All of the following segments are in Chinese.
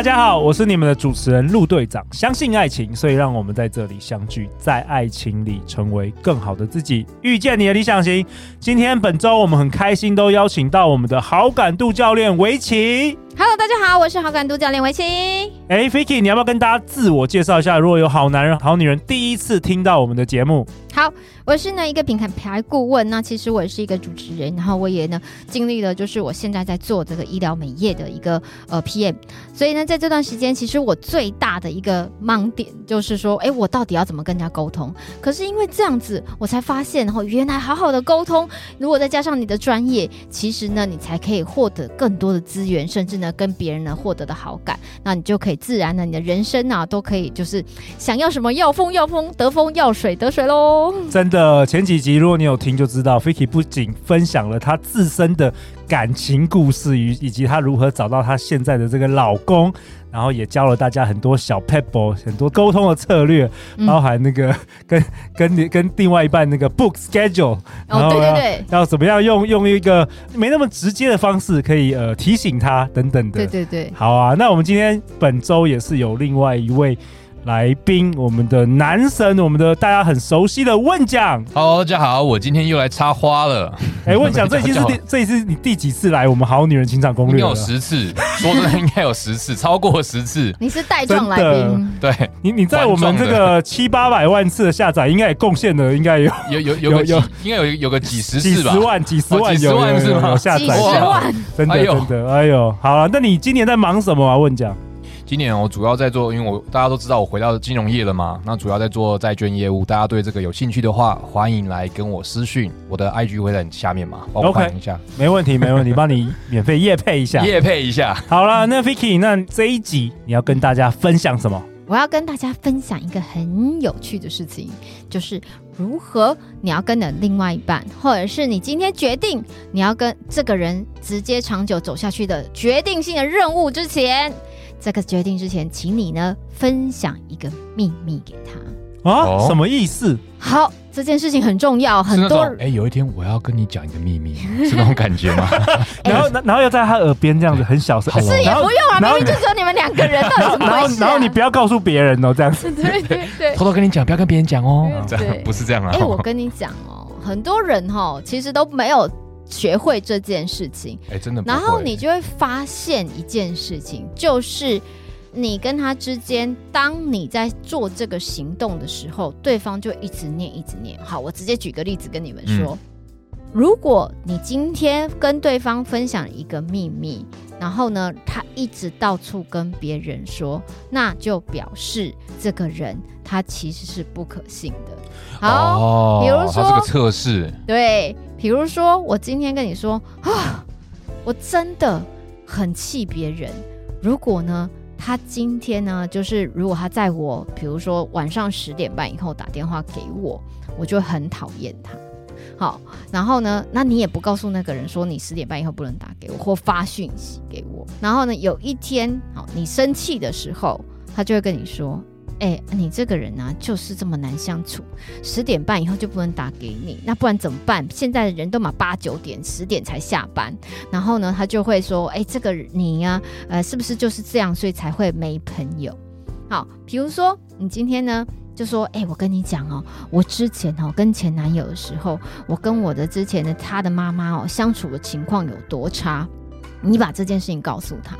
大家好，我是你们的主持人陆队长。相信爱情，所以让我们在这里相聚，在爱情里成为更好的自己，遇见你的理想型。今天本周我们很开心，都邀请到我们的好感度教练维琪。Hello，大家好，我是好感度教练维琪。哎，Vicky，你要不要跟大家自我介绍一下？如果有好男人、好女人第一次听到我们的节目，好。我是呢一个品牌顾问，那其实我也是一个主持人，然后我也呢经历了就是我现在在做这个医疗美业的一个呃 PM，所以呢在这段时间，其实我最大的一个盲点就是说，哎，我到底要怎么跟人家沟通？可是因为这样子，我才发现，然后原来好好的沟通，如果再加上你的专业，其实呢你才可以获得更多的资源，甚至呢跟别人呢获得的好感，那你就可以自然的你的人生啊都可以就是想要什么要风要风得风要水得水喽，真的。呃，前几集如果你有听就知道，Vicky 不仅分享了她自身的感情故事，与以及她如何找到她现在的这个老公，然后也教了大家很多小 PEP，，很多沟通的策略，包含那个跟跟你跟另外一半那个 book schedule，然后对对对，要怎么样用用一个没那么直接的方式，可以呃提醒他等等的，对对对，好啊，那我们今天本周也是有另外一位。来宾，我们的男神，我们的大家很熟悉的问奖。Hello，大家好，我今天又来插花了。哎、欸，问奖，这已经是第，这一次你第几次来我们好女人情场攻略？应该有十次，说真的应该有十次，超过十次。你是带状来宾，对你，你在我们这个七八百万次的下载，应该也贡献了，应该有有有有有，有，应该有有个几十次吧？几十万，几十万，几十万是吗？下载，几十万，真的真的，哎呦，好了，那你今年在忙什么啊？问讲。今年我主要在做，因为我大家都知道我回到金融业了嘛，那主要在做债券业务。大家对这个有兴趣的话，欢迎来跟我私讯，我的 IG 会在你下面嘛，帮我看一下。Okay, 没问题，没问题，帮你免费夜配一下，夜配一下。好了，那 Vicky，那这一集你要跟大家分享什么？我要跟大家分享一个很有趣的事情，就是如何你要跟你的另外一半，或者是你今天决定你要跟这个人直接长久走下去的决定性的任务之前。这个决定之前，请你呢分享一个秘密给他啊？哦、什么意思？好，这件事情很重要，很多人。哎，有一天我要跟你讲一个秘密，是那种感觉吗？然后，然后又在他耳边这样子很小声，是也不用啊，明明就只有你们两个人，到底 什么然后，然后你不要告诉别人哦，这样子。对对对，偷偷跟你讲，不要跟别人讲哦。对对不是这样啊。哎，我跟你讲哦，很多人哈、哦，其实都没有。学会这件事情，哎，真的。然后你就会发现一件事情，就是你跟他之间，当你在做这个行动的时候，对方就一直念，一直念。好，我直接举个例子跟你们说，嗯，如果你今天跟对方分享一个秘密，然后呢，他一直到处跟别人说，那就表示这个人他其实是不可信的。好，哦，比如说这个测试，对。比如说，我今天跟你说啊，我真的很气别人。如果呢，他今天呢，就是如果他在我，比如说晚上十点半以后打电话给我，我就很讨厌他。好，然后呢，那你也不告诉那个人说你十点半以后不能打给我，或发讯息给我。然后呢，有一天，好，你生气的时候，他就会跟你说。哎、你这个人啊，就是这么难相处。十点半以后就不能打给你，那不然怎么办？现在的人都嘛八九点、十点才下班。然后呢，他就会说：“哎、这个你呀、啊，呃，是不是就是这样，所以才会没朋友？”好，比如说你今天呢，就说：“哎、我跟你讲哦，我之前哦跟前男友的时候，我跟我的之前的他的妈妈哦相处的情况有多差，你把这件事情告诉他。”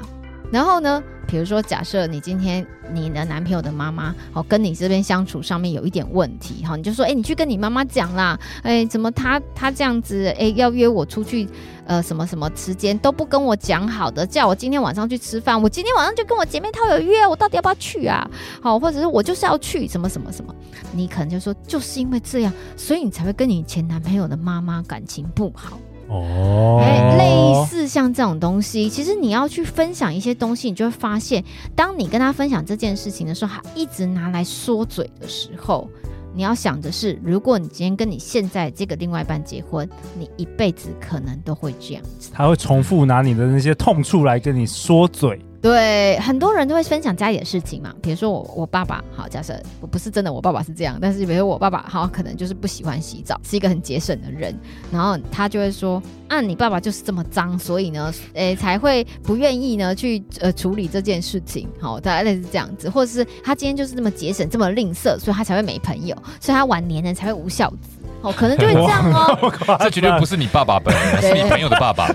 然后呢，比如说，假设你今天你的男朋友的妈妈哦，跟你这边相处上面有一点问题哈，你就说，哎，你去跟你妈妈讲啦，哎，怎么他他这样子，哎，要约我出去，呃，什么什么时间都不跟我讲好的，叫我今天晚上去吃饭，我今天晚上就跟我姐妹淘有约，我到底要不要去啊？好，或者是我就是要去，什么什么什么，你可能就说，就是因为这样，所以你才会跟你前男朋友的妈妈感情不好。哦，哎，类似像这种东西，其实你要去分享一些东西，你就会发现，当你跟他分享这件事情的时候，他一直拿来说嘴的时候，你要想的是，如果你今天跟你现在这个另外一半结婚，你一辈子可能都会这样子，他会重复拿你的那些痛处来跟你说嘴。对，很多人都会分享家里的事情嘛，比如说我我爸爸，好，假设我不是真的，我爸爸是这样，但是比如说我爸爸，好，可能就是不喜欢洗澡，是一个很节省的人，然后他就会说，啊，你爸爸就是这么脏，所以呢，诶，才会不愿意呢去呃处理这件事情，好，大概类似这样子，或者是他今天就是这么节省，这么吝啬，所以他才会没朋友，所以他晚年呢才会无孝子。哦，可能就会这样 哦。这绝对不是你爸爸本人，是你朋友的爸爸。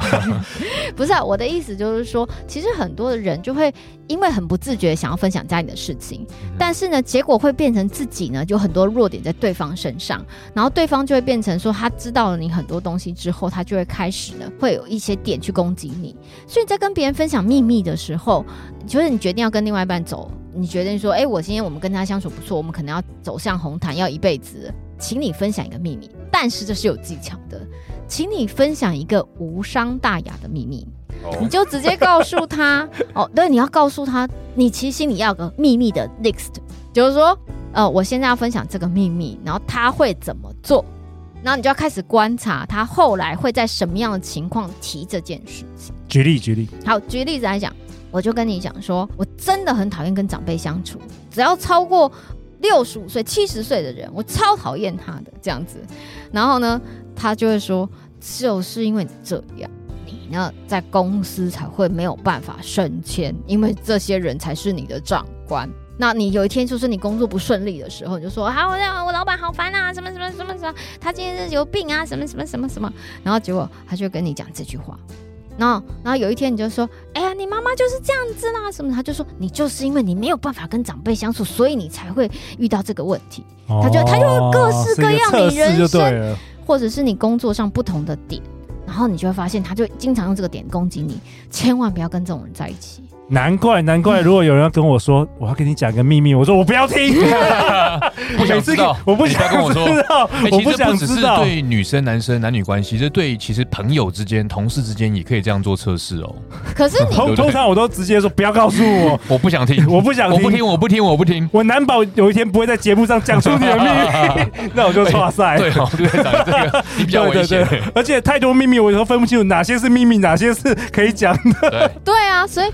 不是啊，我的意思就是说，其实很多的人就会因为很不自觉想要分享家里的事情，嗯、但是呢，结果会变成自己呢就很多弱点在对方身上，然后对方就会变成说，他知道了你很多东西之后，他就会开始呢会有一些点去攻击你。所以在跟别人分享秘密的时候，就是你决定要跟另外一半走，你决定说，哎，我今天我们跟他相处不错，我们可能要走向红毯，要一辈子。请你分享一个秘密，但是这是有技巧的。请你分享一个无伤大雅的秘密，哦、你就直接告诉他 哦。对，你要告诉他，你其实心里要有个秘密的 list，就是说，呃，我现在要分享这个秘密，然后他会怎么做，然后你就要开始观察他后来会在什么样的情况提这件事情。举例，举例。好，举例子来讲，我就跟你讲说，我真的很讨厌跟长辈相处，只要超过。六十五岁、七十岁的人，我超讨厌他的这样子。然后呢，他就会说，就是因为这样，你呢在公司才会没有办法升迁，因为这些人才是你的长官。那你有一天就是你工作不顺利的时候，你就说啊，我我老板好烦啊，什么什么什么什么，他今天是有病啊，什么什么什么什么。然后结果他就跟你讲这句话。然后，然后有一天你就说：“哎呀，你妈妈就是这样子啦，什么？”他就说：“你就是因为你没有办法跟长辈相处，所以你才会遇到这个问题。哦”他就他就会各式各样你人生，或者是你工作上不同的点，然后你就会发现，他就经常用这个点攻击你，千万不要跟这种人在一起。难怪，难怪！如果有人要跟我说，我要跟你讲个秘密，我说我不要听，不想知道，我不想跟我说。我不想知道。对对女生、男生、男女关系，这对其实朋友之间、同事之间也可以这样做测试哦。可是你通常我都直接说不要告诉我，我不想听，我不想听，我不听，我不听，我不听。我难保有一天不会在节目上讲出你的秘密，那我就哇塞。对，我就会讲这个，你比较危险。而且太多秘密，我以后分不清楚哪些是秘密，哪些是可以讲的。对，对啊，所以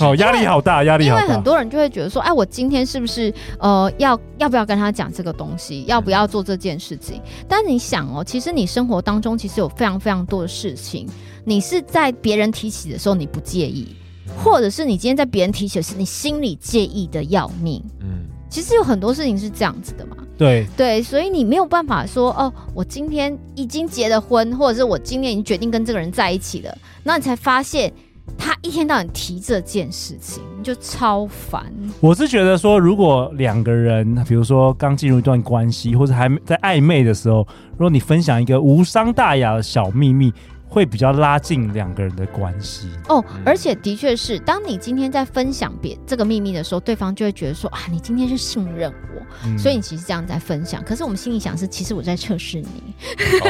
哦，压力好大，压力好大。因为很多人就会觉得说，哎，我今天是不是呃要要不要跟他讲这个东西，要不要做这件事情？但你想哦，其实你生活当中其实有非常非常多的事情，你是在别人提起的时候你不介意，或者是你今天在别人提起的时候，你心里介意的要命。嗯，其实有很多事情是这样子的嘛。对对，所以你没有办法说哦，我今天已经结了婚，或者是我今天已经决定跟这个人在一起了，那你才发现。他一天到晚提这件事情，就超烦。我是觉得说，如果两个人，比如说刚进入一段关系，或者还在暧昧的时候，如果你分享一个无伤大雅的小秘密，会比较拉近两个人的关系。哦，而且的确是，当你今天在分享别这个秘密的时候，对方就会觉得说啊，你今天是信任我。嗯、所以你其实这样在分享，可是我们心里想是，其实我在测试你。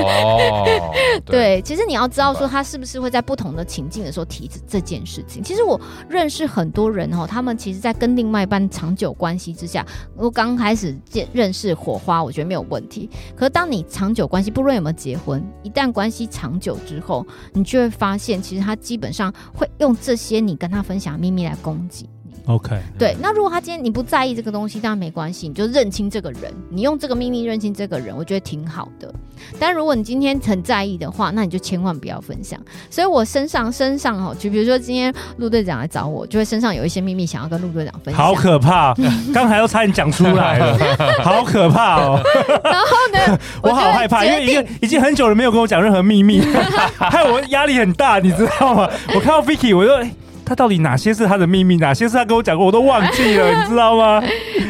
哦，对，其实你要知道说他是不是会在不同的情境的时候提这件事情。其实我认识很多人哦，他们其实，在跟另外一半长久关系之下，我刚开始见认识火花，我觉得没有问题。可是当你长久关系，不论有没有结婚，一旦关系长久之后，你就会发现，其实他基本上会用这些你跟他分享的秘密来攻击。OK，对。那如果他今天你不在意这个东西，当然没关系，你就认清这个人，你用这个秘密认清这个人，我觉得挺好的。但如果你今天很在意的话，那你就千万不要分享。所以我身上身上哦，就比如说今天陆队长来找我，就会身上有一些秘密想要跟陆队长分享。好可怕！刚才都差点讲出来了，好可怕哦。然后呢，我好害怕，因为已经已经很久了没有跟我讲任何秘密，害我压力很大，你知道吗？我看到 Vicky，我就。他到底哪些是他的秘密，哪些是他跟我讲过，我都忘记了，你知道吗？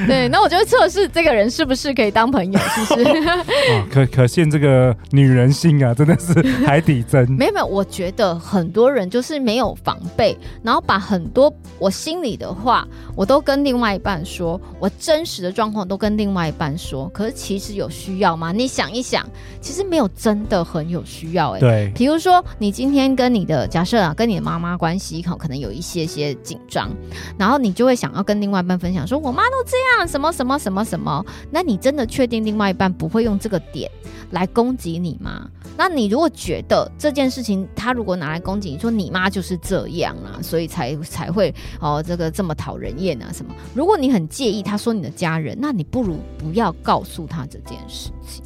对，那我就会测试这个人是不是可以当朋友，是不是？哦、可可见这个女人心啊，真的是海底针。没 有没有，我觉得很多人就是没有防备，然后把很多我心里的话，我都跟另外一半说，我真实的状况都跟另外一半说。可是其实有需要吗？你想一想，其实没有真的很有需要、欸。哎，对。比如说，你今天跟你的假设啊，跟你的妈妈关系好，可能有。一些些紧张，然后你就会想要跟另外一半分享，说我妈都这样，什么什么什么什么。那你真的确定另外一半不会用这个点来攻击你吗？那你如果觉得这件事情他如果拿来攻击你，说你妈就是这样啊，所以才才会哦这个这么讨人厌啊什么？如果你很介意他说你的家人，那你不如不要告诉他这件事情。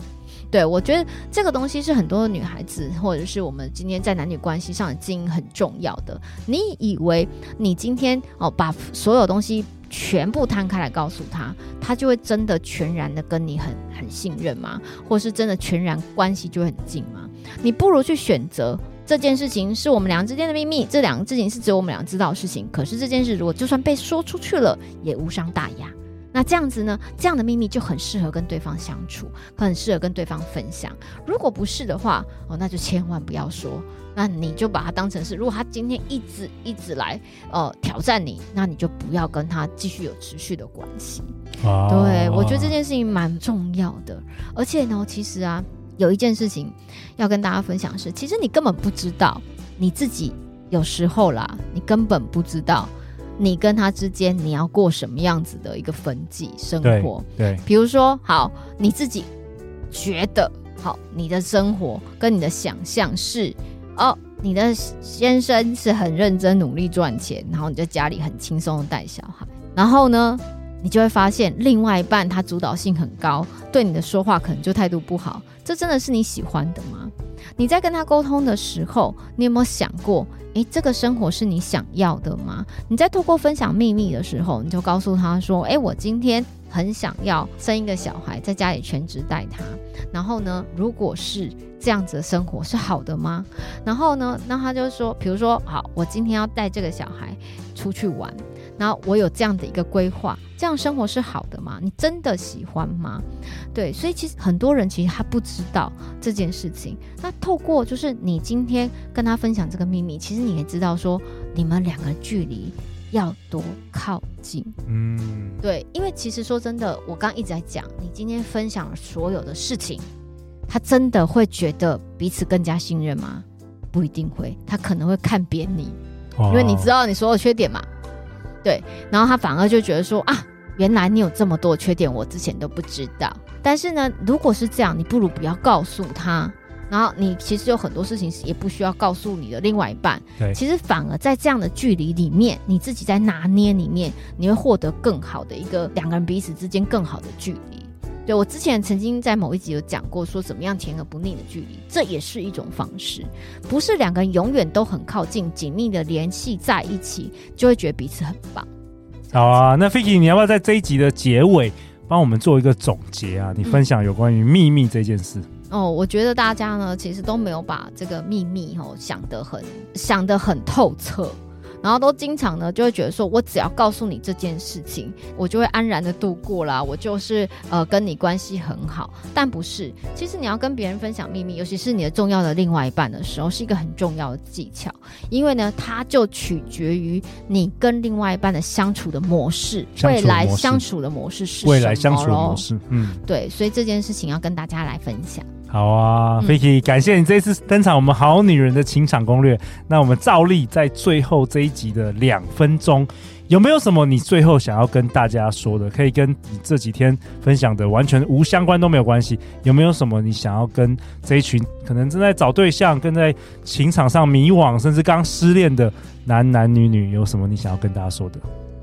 对，我觉得这个东西是很多女孩子，或者是我们今天在男女关系上的经营很重要的。你以为你今天哦把所有东西全部摊开来告诉他，他就会真的全然的跟你很很信任吗？或是真的全然关系就很近吗？你不如去选择这件事情是我们俩之间的秘密，这两个事情是只有我们俩知道的事情。可是这件事如果就算被说出去了，也无伤大雅。那这样子呢？这样的秘密就很适合跟对方相处，很适合跟对方分享。如果不是的话，哦，那就千万不要说。那你就把它当成是，如果他今天一直一直来呃挑战你，那你就不要跟他继续有持续的关系。啊，对，我觉得这件事情蛮重要的。而且呢，其实啊，有一件事情要跟大家分享是，其实你根本不知道你自己有时候啦，你根本不知道。你跟他之间，你要过什么样子的一个分际生活？对，比如说，好，你自己觉得好，你的生活跟你的想象是，哦，你的先生是很认真努力赚钱，然后你在家里很轻松的带小孩，然后呢，你就会发现另外一半他主导性很高，对你的说话可能就态度不好，这真的是你喜欢的吗？你在跟他沟通的时候，你有没有想过，诶，这个生活是你想要的吗？你在透过分享秘密的时候，你就告诉他说，诶，我今天很想要生一个小孩，在家里全职带他。然后呢，如果是这样子的生活是好的吗？然后呢，那他就说，比如说，好，我今天要带这个小孩出去玩。然后我有这样的一个规划，这样生活是好的吗？你真的喜欢吗？对，所以其实很多人其实他不知道这件事情。那透过就是你今天跟他分享这个秘密，其实你也知道说你们两个距离要多靠近。嗯，对，因为其实说真的，我刚刚一直在讲，你今天分享了所有的事情，他真的会觉得彼此更加信任吗？不一定会，他可能会看扁你，因为你知道你所有缺点嘛。对，然后他反而就觉得说啊，原来你有这么多缺点，我之前都不知道。但是呢，如果是这样，你不如不要告诉他。然后你其实有很多事情也不需要告诉你的另外一半。对，其实反而在这样的距离里面，你自己在拿捏里面，你会获得更好的一个两个人彼此之间更好的距离。对，我之前曾经在某一集有讲过，说怎么样甜而不腻的距离，这也是一种方式，不是两个人永远都很靠近、紧密的联系在一起，就会觉得彼此很棒。好啊，那 Vicky，你要不要在这一集的结尾帮我们做一个总结啊？你分享有关于秘密这件事。嗯、哦，我觉得大家呢，其实都没有把这个秘密哦想得很想得很透彻。然后都经常呢，就会觉得说，我只要告诉你这件事情，我就会安然的度过啦。我就是呃，跟你关系很好，但不是。其实你要跟别人分享秘密，尤其是你的重要的另外一半的时候，是一个很重要的技巧。因为呢，它就取决于你跟另外一半的相处的模式，未来相处的模式是什么？未来相处的模式，嗯，对。所以这件事情要跟大家来分享。好啊，Vicky，感谢你这次登场，我们好女人的情场攻略。那我们照例在最后这一集的两分钟，有没有什么你最后想要跟大家说的？可以跟你这几天分享的完全无相关都没有关系。有没有什么你想要跟这一群可能正在找对象、跟在情场上迷惘，甚至刚失恋的男男女女，有什么你想要跟大家说的？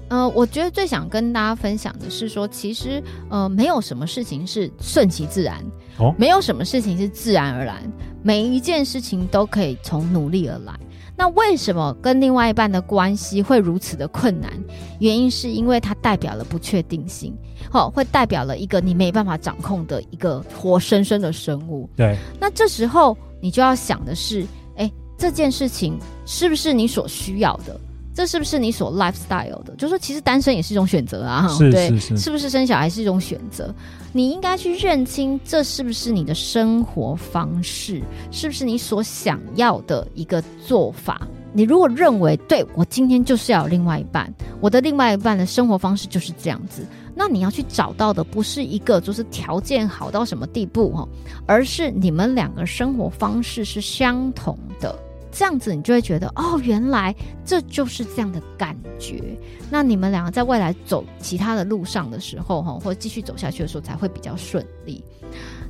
呃，我觉得最想跟大家分享的是说，其实呃，没有什么事情是顺其自然，哦，没有什么事情是自然而然，每一件事情都可以从努力而来。那为什么跟另外一半的关系会如此的困难？原因是因为它代表了不确定性，哦，会代表了一个你没办法掌控的一个活生生的生物。对，那这时候你就要想的是，哎，这件事情是不是你所需要的？这是不是你所 lifestyle 的？就是说，其实单身也是一种选择啊，是对，是是，是不是生小孩是一种选择？你应该去认清，这是不是你的生活方式？是不是你所想要的一个做法？你如果认为，对，我今天就是要有另外一半，我的另外一半的生活方式就是这样子，那你要去找到的不是一个就是条件好到什么地步哈，而是你们两个生活方式是相同的。这样子，你就会觉得哦，原来这就是这样的感觉。那你们两个在未来走其他的路上的时候，哈，或继续走下去的时候，才会比较顺利。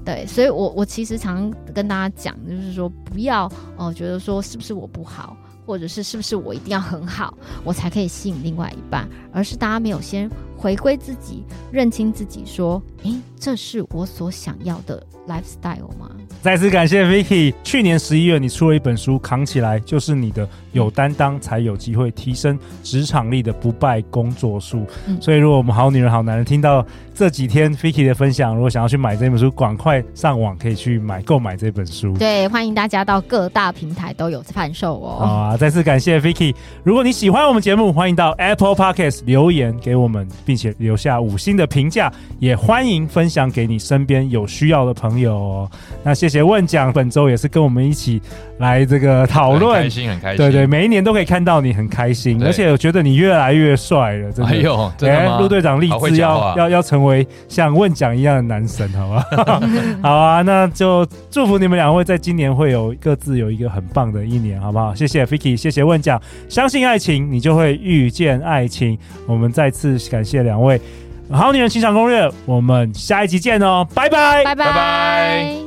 对，所以我我其实常跟大家讲，就是说不要哦、觉得说是不是我不好，或者是是不是我一定要很好，我才可以吸引另外一半，而是大家没有先回归自己，认清自己，说，诶，这是我所想要的 lifestyle 吗？再次感谢 Vicky。去年十一月，你出了一本书，扛起来就是你的有担当才有机会提升职场力的不败工作书。嗯、所以，如果我们好女人、好男人听到这几天 Vicky 的分享，如果想要去买这本书，赶快上网可以去买购买这本书。对，欢迎大家到各大平台都有贩售哦。好啊，再次感谢 Vicky。如果你喜欢我们节目，欢迎到 Apple Podcast 留言给我们，并且留下五星的评价，也欢迎分享给你身边有需要的朋友哦。那谢谢。谢问奖本周也是跟我们一起来这个讨论，开心很开心，对对，每一年都可以看到你很开心，而且我觉得你越来越帅了，真的。哎呦，真的吗？陆队长立志要要要成为像问奖一样的男神，好吗？好啊，那就祝福你们两位在今年会有各自有一个很棒的一年，好不好？谢谢 Vicky，谢谢问奖，相信爱情，你就会遇见爱情。我们再次感谢两位好女人情场攻略，我们下一集见哦，拜拜，拜拜。